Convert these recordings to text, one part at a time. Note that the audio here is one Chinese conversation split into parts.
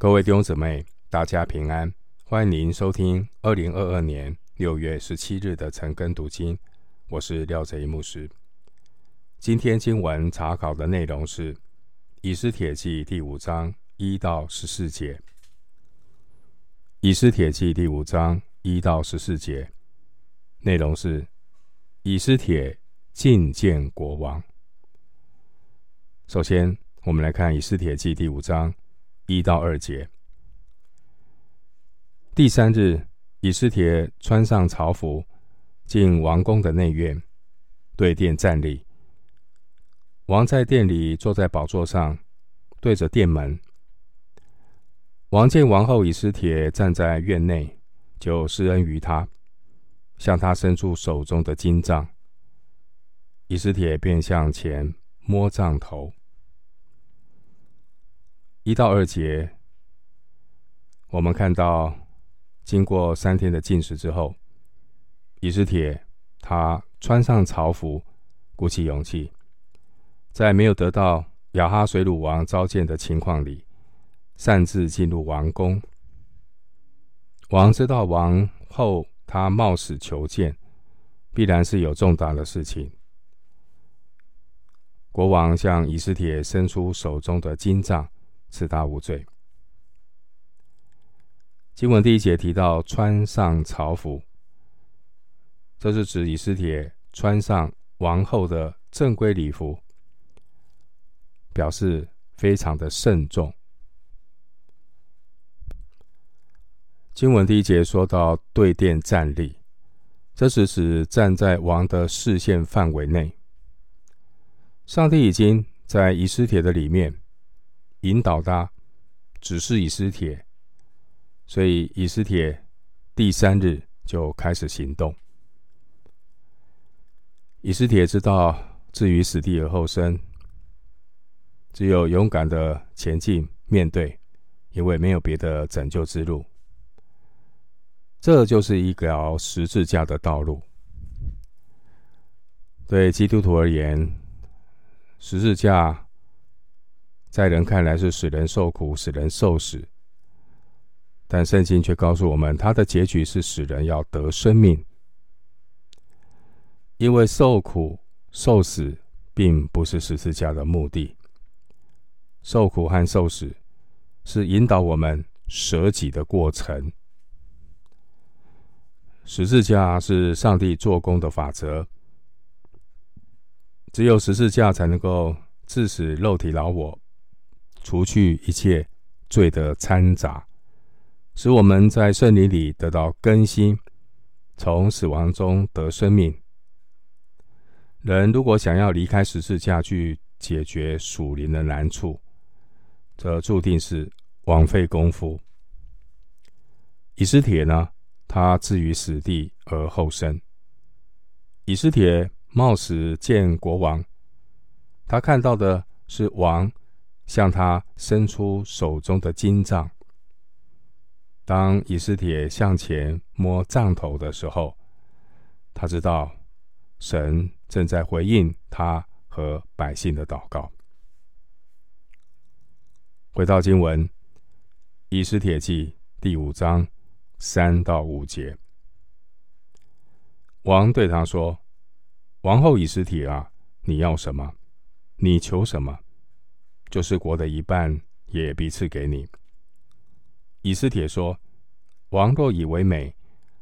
各位弟兄姊妹，大家平安！欢迎您收听二零二二年六月十七日的晨更读经。我是廖哲一牧师。今天经文查考的内容是《以斯帖记》第五章一到十四节。《以斯帖记》第五章一到十四节内容是以斯帖觐见国王。首先，我们来看《以斯帖记》第五章。一到二节。第三日，以斯帖穿上朝服，进王宫的内院，对殿站立。王在殿里坐在宝座上，对着殿门。王见王后以斯帖站在院内，就施恩于她，向她伸出手中的金杖。以斯帖便向前摸杖头。一到二节，我们看到，经过三天的禁食之后，以斯帖他穿上朝服，鼓起勇气，在没有得到亚哈水鲁王召见的情况里，擅自进入王宫。王知道王后他冒死求见，必然是有重大的事情。国王向以斯帖伸出手中的金杖。赐他无罪。经文第一节提到穿上朝服，这是指以斯帖穿上王后的正规礼服，表示非常的慎重。经文第一节说到对殿站立，这是指站在王的视线范围内。上帝已经在以斯帖的里面。引导他，指示以斯帖，所以以斯帖第三日就开始行动。以斯帖知道，置于死地而后生，只有勇敢的前进面对，因为没有别的拯救之路。这就是一条十字架的道路。对基督徒而言，十字架。在人看来是使人受苦、使人受死，但圣经却告诉我们，它的结局是使人要得生命。因为受苦、受死并不是十字架的目的，受苦和受死是引导我们舍己的过程。十字架是上帝做工的法则，只有十字架才能够致使肉体老我。除去一切罪的掺杂，使我们在圣灵里得到更新，从死亡中得生命。人如果想要离开十字架去解决属灵的难处，则注定是枉费功夫。以斯帖呢，他置于死地而后生。以斯帖冒死见国王，他看到的是王。向他伸出手中的金杖。当以斯帖向前摸杖头的时候，他知道神正在回应他和百姓的祷告。回到经文，《以斯帖记》第五章三到五节，王对他说：“王后以斯帖啊，你要什么？你求什么？”就是国的一半也必赐给你。以斯帖说：“王若以为美，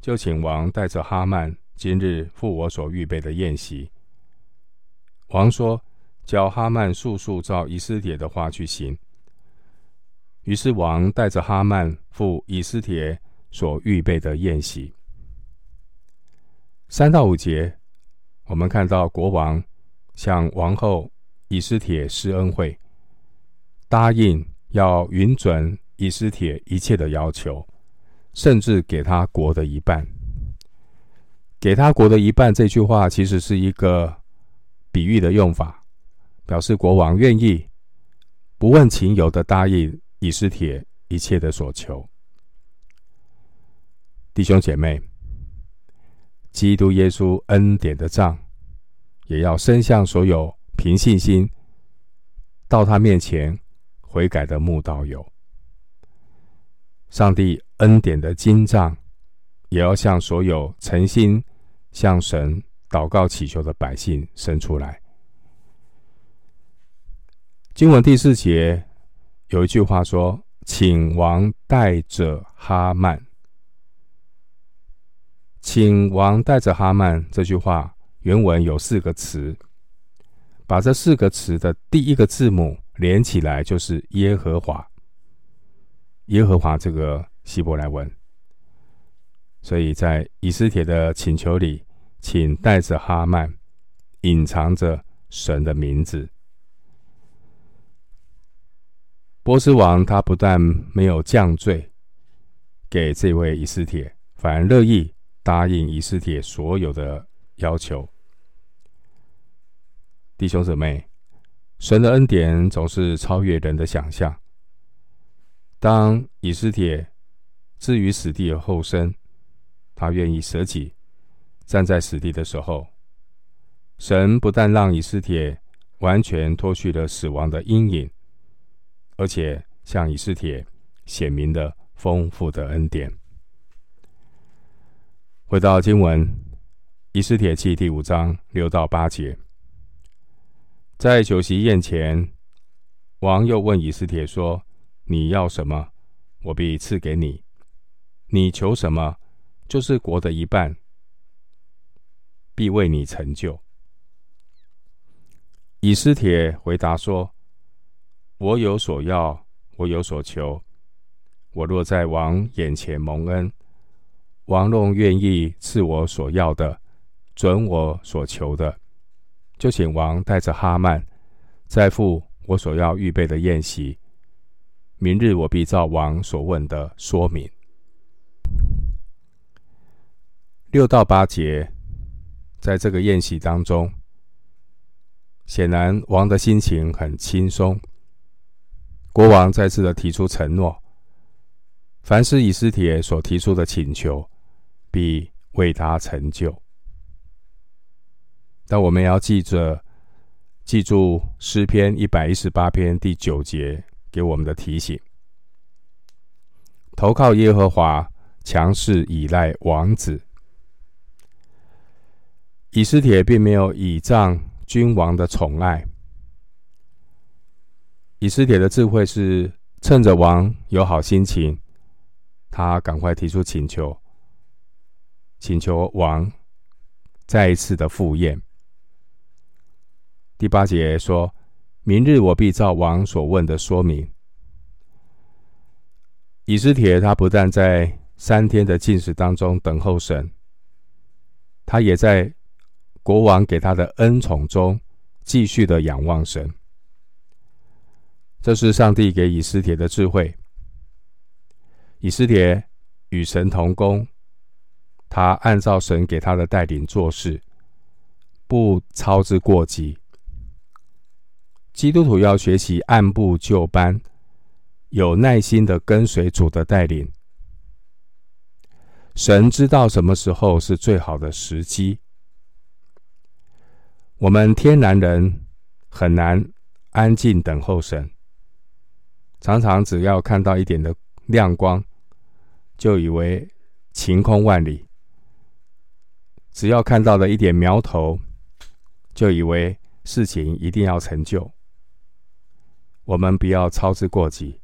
就请王带着哈曼今日赴我所预备的宴席。”王说：“叫哈曼速速照以斯帖的话去行。”于是王带着哈曼赴以斯帖所预备的宴席。三到五节，我们看到国王向王后以斯帖施恩惠。答应要允准以斯帖一切的要求，甚至给他国的一半。给他国的一半这句话，其实是一个比喻的用法，表示国王愿意不问情由的答应以斯帖一切的所求。弟兄姐妹，基督耶稣恩典的杖，也要伸向所有凭信心到他面前悔改的慕道友，上帝恩典的金杖，也要向所有诚心向神祷告祈求的百姓伸出来。经文第四节有一句话说：“请王带着哈曼。”请王带着哈曼这句话原文有四个词，把这四个词的第一个字母连起来就是耶和华。耶和华这个希伯来文，所以在以斯帖的请求里，请带着哈曼，隐藏着神的名字。波斯王他不但没有降罪给这位以斯帖，反而乐意答应以斯帖所有的要求。弟兄姊妹，神的恩典总是超越人的想象。当以斯帖置于死地而后生，他愿意舍己，站在死地的时候，神不但让以斯帖完全脱去了死亡的阴影，而且向以斯帖显明了丰富的恩典。回到经文，《以斯帖记》第五章六到八节，在酒席宴前，王又问以斯帖说。你要什么，我必赐给你；你求什么，就是国的一半，必为你成就。以斯帖回答说：“我有所要，我有所求。我若在王眼前蒙恩，王若愿意赐我所要的，准我所求的，就请王带着哈曼，再赴我所要预备的宴席。”明日我必照王所问的说明。六到八节，在这个宴席当中，显然王的心情很轻松。国王再次的提出承诺，凡是以斯帖所提出的请求，必为他成就。但我们要记着，记住诗篇一百一十八篇第九节。给我们的提醒：投靠耶和华，强势倚赖王子。以斯帖并没有倚仗君王的宠爱。以斯帖的智慧是趁着王有好心情，他赶快提出请求，请求王再一次的赴宴。第八节说。明日我必照王所问的说明。以斯帖他不但在三天的禁食当中等候神，他也在国王给他的恩宠中继续的仰望神。这是上帝给以斯帖的智慧。以斯帖与神同工，他按照神给他的带领做事，不操之过急。基督徒要学习按部就班，有耐心的跟随主的带领。神知道什么时候是最好的时机。我们天然人很难安静等候神，常常只要看到一点的亮光，就以为晴空万里；只要看到了一点苗头，就以为事情一定要成就。我们不要操之过急。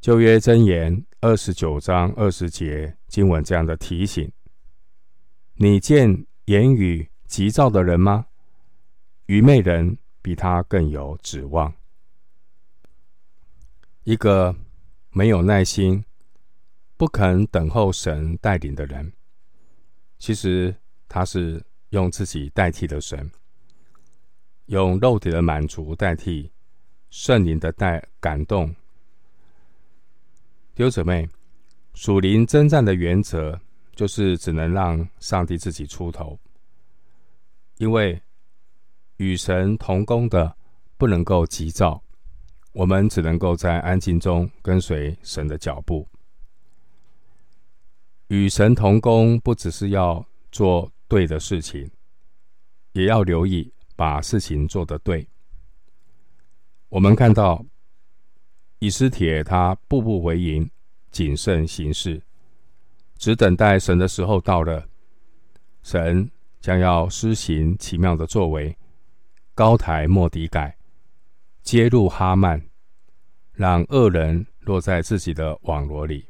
旧约箴言二十九章二十节经文这样的提醒：你见言语急躁的人吗？愚昧人比他更有指望。一个没有耐心、不肯等候神带领的人，其实他是用自己代替了神。用肉体的满足代替圣灵的带感动。丢姊妹，属灵征战的原则就是只能让上帝自己出头，因为与神同工的不能够急躁，我们只能够在安静中跟随神的脚步。与神同工不只是要做对的事情，也要留意。把事情做得对。我们看到以斯帖他步步为营，谨慎行事，只等待神的时候到了，神将要施行奇妙的作为，高抬莫底改，揭露哈曼，让恶人落在自己的网罗里。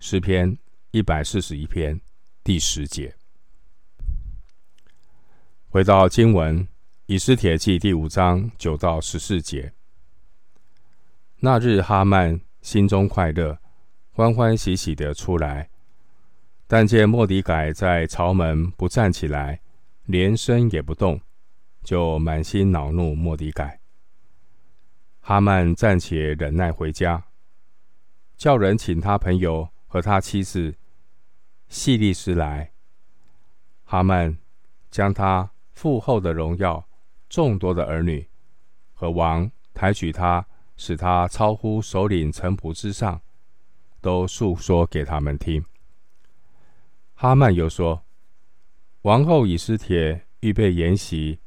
诗篇一百四十一篇第十节。回到经文，以斯帖记第五章九到十四节。那日哈曼心中快乐，欢欢喜喜的出来，但见莫底改在朝门不站起来，连身也不动，就满心恼怒莫底改。哈曼暂且忍耐回家，叫人请他朋友和他妻子细利斯来。哈曼将他。父后的荣耀，众多的儿女和王抬举他，使他超乎首领臣仆之上，都述说给他们听。哈曼又说：“王后以斯帖预备筵席，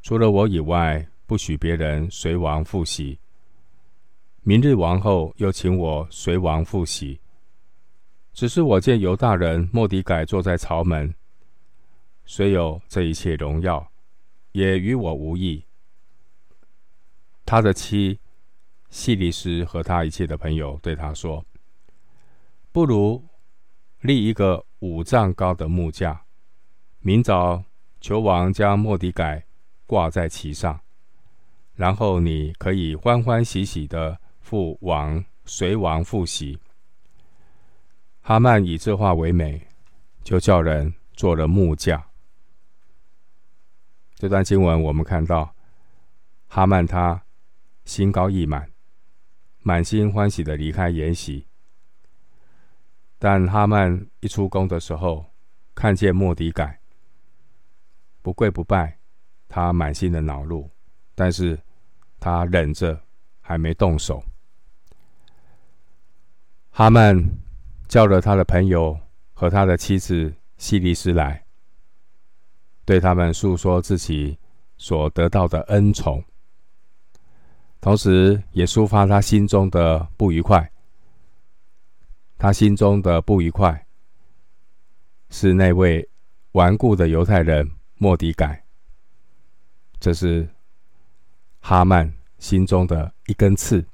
除了我以外，不许别人随王赴席。明日王后又请我随王赴席，只是我见犹大人莫迪改坐在朝门。”虽有这一切荣耀，也与我无益。他的妻细利斯和他一切的朋友对他说：“不如立一个五丈高的木架，明早求王将莫迪改挂在其上，然后你可以欢欢喜喜的赴王随王赴席。”哈曼以这话为美，就叫人做了木架。这段经文，我们看到哈曼他心高意满，满心欢喜的离开筵席。但哈曼一出宫的时候，看见莫迪改不跪不拜，他满心的恼怒，但是他忍着，还没动手。哈曼叫了他的朋友和他的妻子西利斯来。对他们诉说自己所得到的恩宠，同时也抒发他心中的不愉快。他心中的不愉快是那位顽固的犹太人莫迪改，这是哈曼心中的一根刺。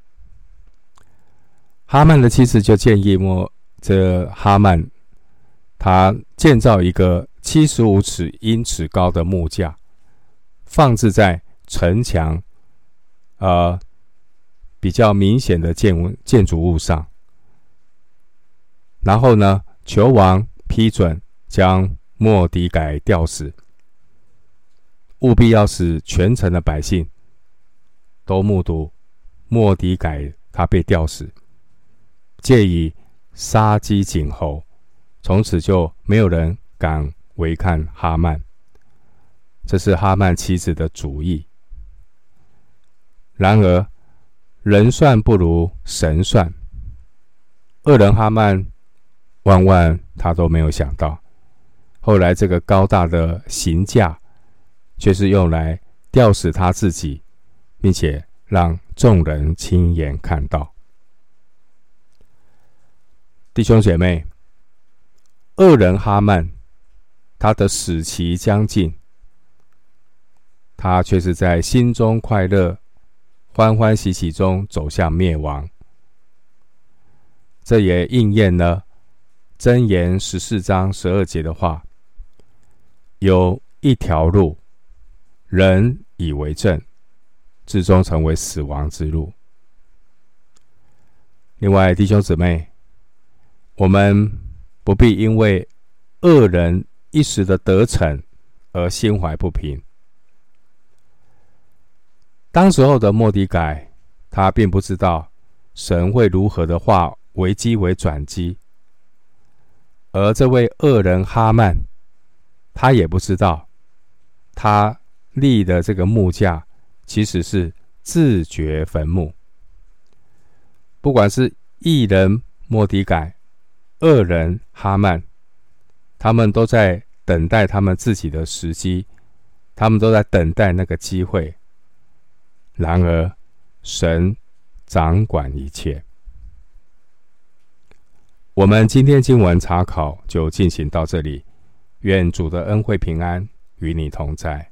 哈曼的妻子就建议莫这哈曼，他建造一个。七十五尺英尺高的木架，放置在城墙，呃，比较明显的建建筑物上。然后呢，球王批准将莫迪改吊死，务必要使全城的百姓都目睹莫迪改他被吊死，借以杀鸡儆猴，从此就没有人敢。违看哈曼，这是哈曼妻子的主意。然而，人算不如神算，恶人哈曼万万他都没有想到，后来这个高大的刑架，却是用来吊死他自己，并且让众人亲眼看到。弟兄姐妹，恶人哈曼。他的死期将近，他却是在心中快乐、欢欢喜喜中走向灭亡。这也应验了箴言十四章十二节的话：“有一条路，人以为正，至终成为死亡之路。”另外，弟兄姊妹，我们不必因为恶人。一时的得逞而心怀不平。当时候的莫迪改，他并不知道神会如何的化危机为转机，而这位恶人哈曼，他也不知道他立的这个木架其实是自掘坟墓。不管是义人莫迪改，恶人哈曼。他们都在等待他们自己的时机，他们都在等待那个机会。然而，神掌管一切。我们今天经文查考就进行到这里，愿主的恩惠平安与你同在。